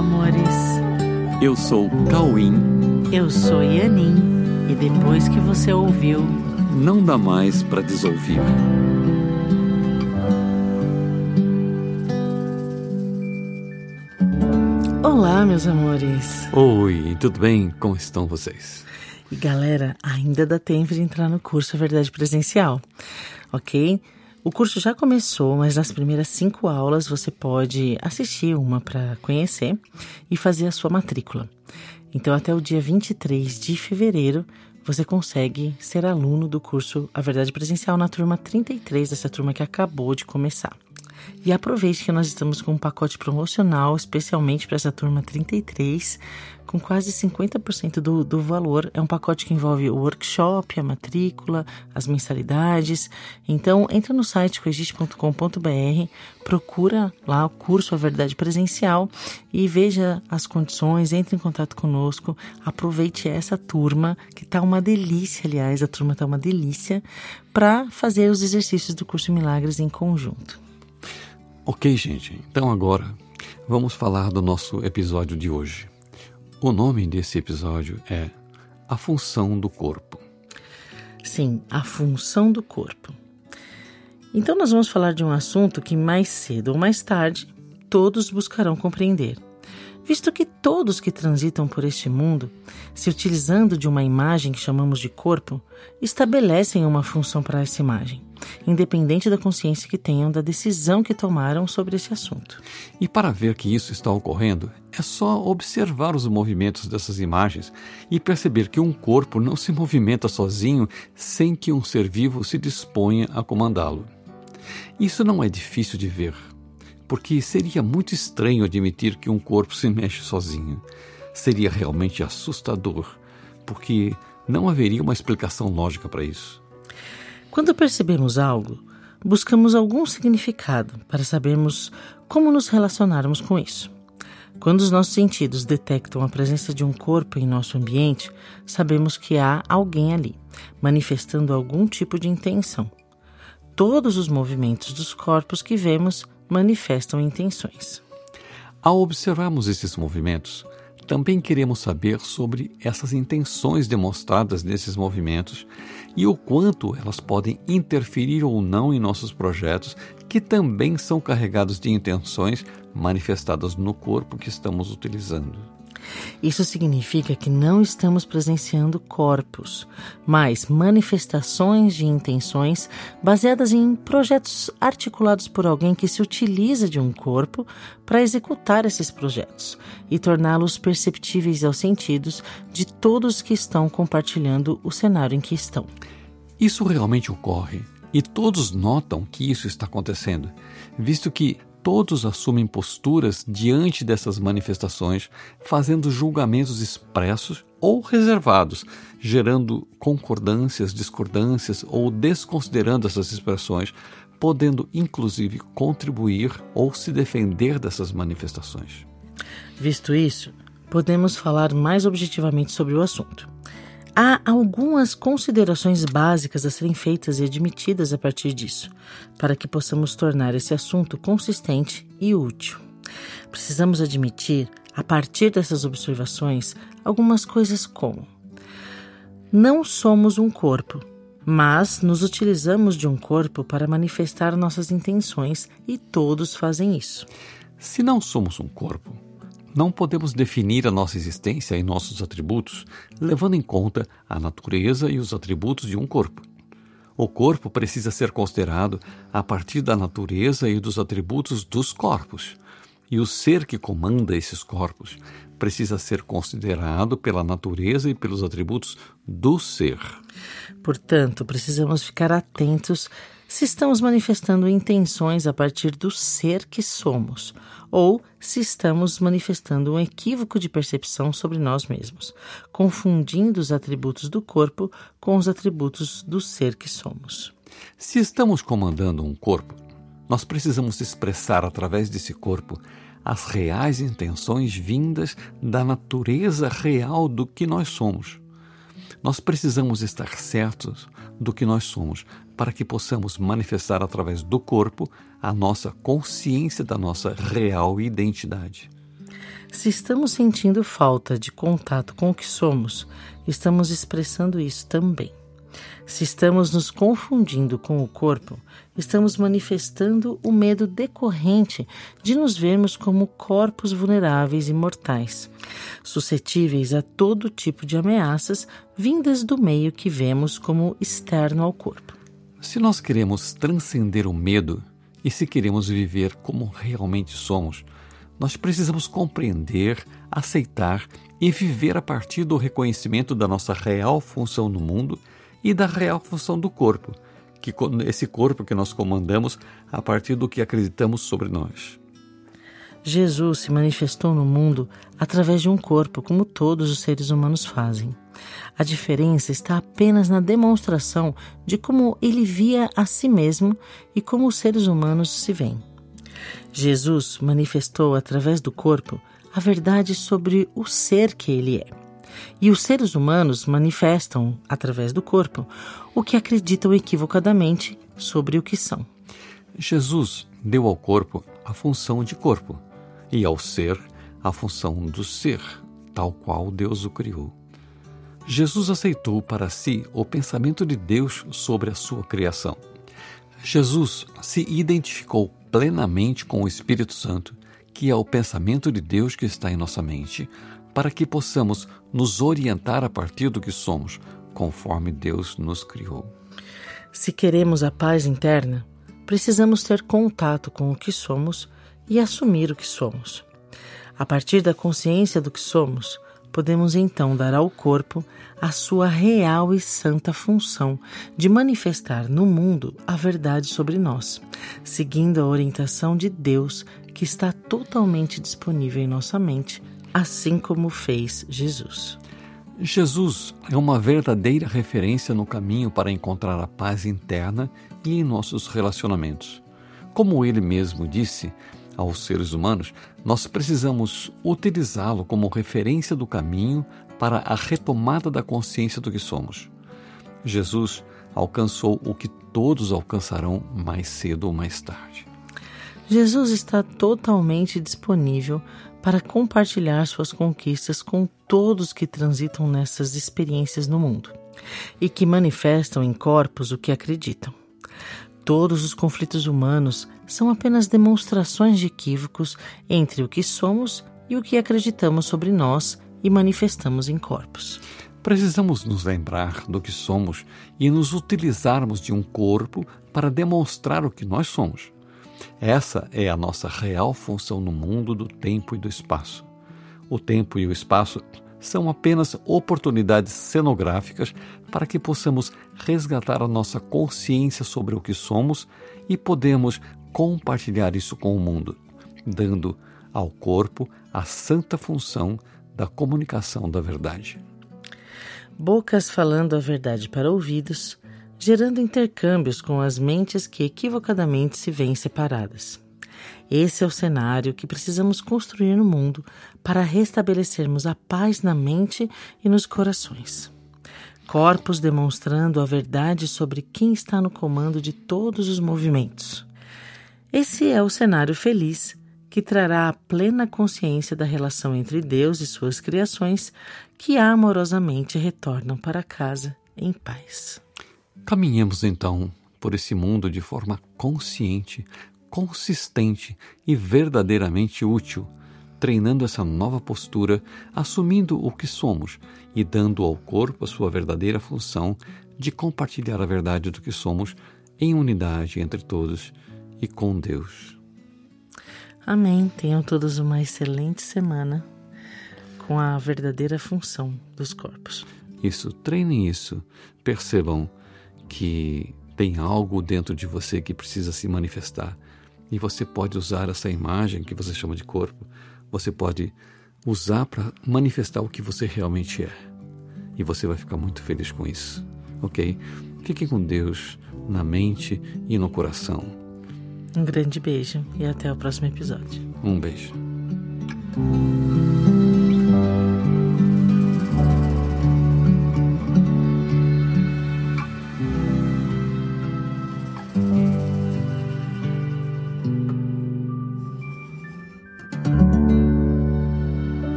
amores. Eu sou Cauim. Eu sou Yanin. E depois que você ouviu, não dá mais para desouvir. Olá, meus amores. Oi, tudo bem? Como estão vocês? E galera, ainda dá tempo de entrar no curso Verdade Presencial, ok? O curso já começou, mas nas primeiras cinco aulas você pode assistir uma para conhecer e fazer a sua matrícula. Então, até o dia 23 de fevereiro, você consegue ser aluno do curso A Verdade Presencial na turma 33, dessa turma que acabou de começar. E aproveite que nós estamos com um pacote promocional especialmente para essa turma 33, com quase 50% do, do valor. É um pacote que envolve o workshop, a matrícula, as mensalidades. Então, entra no site coexiste.com.br, procura lá o curso A Verdade Presencial e veja as condições, entre em contato conosco, aproveite essa turma, que está uma delícia, aliás, a turma está uma delícia, para fazer os exercícios do curso Milagres em conjunto. Ok, gente, então agora vamos falar do nosso episódio de hoje. O nome desse episódio é A Função do Corpo. Sim, a função do corpo. Então, nós vamos falar de um assunto que mais cedo ou mais tarde todos buscarão compreender visto que todos que transitam por este mundo, se utilizando de uma imagem que chamamos de corpo, estabelecem uma função para essa imagem, independente da consciência que tenham da decisão que tomaram sobre esse assunto. E para ver que isso está ocorrendo, é só observar os movimentos dessas imagens e perceber que um corpo não se movimenta sozinho sem que um ser vivo se disponha a comandá-lo. Isso não é difícil de ver porque seria muito estranho admitir que um corpo se mexe sozinho. Seria realmente assustador, porque não haveria uma explicação lógica para isso. Quando percebemos algo, buscamos algum significado para sabermos como nos relacionarmos com isso. Quando os nossos sentidos detectam a presença de um corpo em nosso ambiente, sabemos que há alguém ali, manifestando algum tipo de intenção. Todos os movimentos dos corpos que vemos manifestam intenções. Ao observarmos esses movimentos, também queremos saber sobre essas intenções demonstradas nesses movimentos e o quanto elas podem interferir ou não em nossos projetos, que também são carregados de intenções manifestadas no corpo que estamos utilizando. Isso significa que não estamos presenciando corpos, mas manifestações de intenções baseadas em projetos articulados por alguém que se utiliza de um corpo para executar esses projetos e torná-los perceptíveis aos sentidos de todos que estão compartilhando o cenário em que estão. Isso realmente ocorre e todos notam que isso está acontecendo, visto que todos assumem posturas diante dessas manifestações, fazendo julgamentos expressos ou reservados, gerando concordâncias, discordâncias ou desconsiderando essas expressões, podendo inclusive contribuir ou se defender dessas manifestações. Visto isso, podemos falar mais objetivamente sobre o assunto. Há algumas considerações básicas a serem feitas e admitidas a partir disso, para que possamos tornar esse assunto consistente e útil. Precisamos admitir, a partir dessas observações, algumas coisas como: não somos um corpo, mas nos utilizamos de um corpo para manifestar nossas intenções e todos fazem isso. Se não somos um corpo, não podemos definir a nossa existência e nossos atributos levando em conta a natureza e os atributos de um corpo. O corpo precisa ser considerado a partir da natureza e dos atributos dos corpos, e o ser que comanda esses corpos precisa ser considerado pela natureza e pelos atributos do ser. Portanto, precisamos ficar atentos se estamos manifestando intenções a partir do ser que somos, ou se estamos manifestando um equívoco de percepção sobre nós mesmos, confundindo os atributos do corpo com os atributos do ser que somos. Se estamos comandando um corpo, nós precisamos expressar através desse corpo as reais intenções vindas da natureza real do que nós somos. Nós precisamos estar certos do que nós somos para que possamos manifestar através do corpo a nossa consciência da nossa real identidade. Se estamos sentindo falta de contato com o que somos, estamos expressando isso também. Se estamos nos confundindo com o corpo, estamos manifestando o medo decorrente de nos vermos como corpos vulneráveis e mortais, suscetíveis a todo tipo de ameaças vindas do meio que vemos como externo ao corpo. Se nós queremos transcender o medo e se queremos viver como realmente somos, nós precisamos compreender, aceitar e viver a partir do reconhecimento da nossa real função no mundo e da real função do corpo, que esse corpo que nós comandamos a partir do que acreditamos sobre nós. Jesus se manifestou no mundo através de um corpo, como todos os seres humanos fazem. A diferença está apenas na demonstração de como ele via a si mesmo e como os seres humanos se veem. Jesus manifestou através do corpo a verdade sobre o ser que ele é. E os seres humanos manifestam, através do corpo, o que acreditam equivocadamente sobre o que são. Jesus deu ao corpo a função de corpo e ao ser a função do ser, tal qual Deus o criou. Jesus aceitou para si o pensamento de Deus sobre a sua criação. Jesus se identificou plenamente com o Espírito Santo, que é o pensamento de Deus que está em nossa mente, para que possamos nos orientar a partir do que somos, conforme Deus nos criou. Se queremos a paz interna, precisamos ter contato com o que somos e assumir o que somos. A partir da consciência do que somos, podemos então dar ao corpo a sua real e santa função de manifestar no mundo a verdade sobre nós, seguindo a orientação de Deus que está totalmente disponível em nossa mente assim como fez Jesus. Jesus é uma verdadeira referência no caminho para encontrar a paz interna e em nossos relacionamentos. Como ele mesmo disse aos seres humanos, nós precisamos utilizá-lo como referência do caminho para a retomada da consciência do que somos. Jesus alcançou o que todos alcançarão mais cedo ou mais tarde. Jesus está totalmente disponível para compartilhar suas conquistas com todos que transitam nessas experiências no mundo e que manifestam em corpos o que acreditam. Todos os conflitos humanos são apenas demonstrações de equívocos entre o que somos e o que acreditamos sobre nós e manifestamos em corpos. Precisamos nos lembrar do que somos e nos utilizarmos de um corpo para demonstrar o que nós somos. Essa é a nossa real função no mundo do tempo e do espaço. O tempo e o espaço são apenas oportunidades cenográficas para que possamos resgatar a nossa consciência sobre o que somos e podemos compartilhar isso com o mundo, dando ao corpo a santa função da comunicação da verdade. Bocas falando a verdade para ouvidos gerando intercâmbios com as mentes que equivocadamente se veem separadas. Esse é o cenário que precisamos construir no mundo para restabelecermos a paz na mente e nos corações. Corpos demonstrando a verdade sobre quem está no comando de todos os movimentos. Esse é o cenário feliz que trará a plena consciência da relação entre Deus e suas criações que amorosamente retornam para casa em paz. Caminhemos então por esse mundo de forma consciente, consistente e verdadeiramente útil, treinando essa nova postura, assumindo o que somos e dando ao corpo a sua verdadeira função de compartilhar a verdade do que somos em unidade entre todos e com Deus. Amém. Tenham todos uma excelente semana com a verdadeira função dos corpos. Isso, treinem isso. Percebam que tem algo dentro de você que precisa se manifestar. E você pode usar essa imagem que você chama de corpo, você pode usar para manifestar o que você realmente é. E você vai ficar muito feliz com isso, ok? Fique com Deus na mente e no coração. Um grande beijo e até o próximo episódio. Um beijo.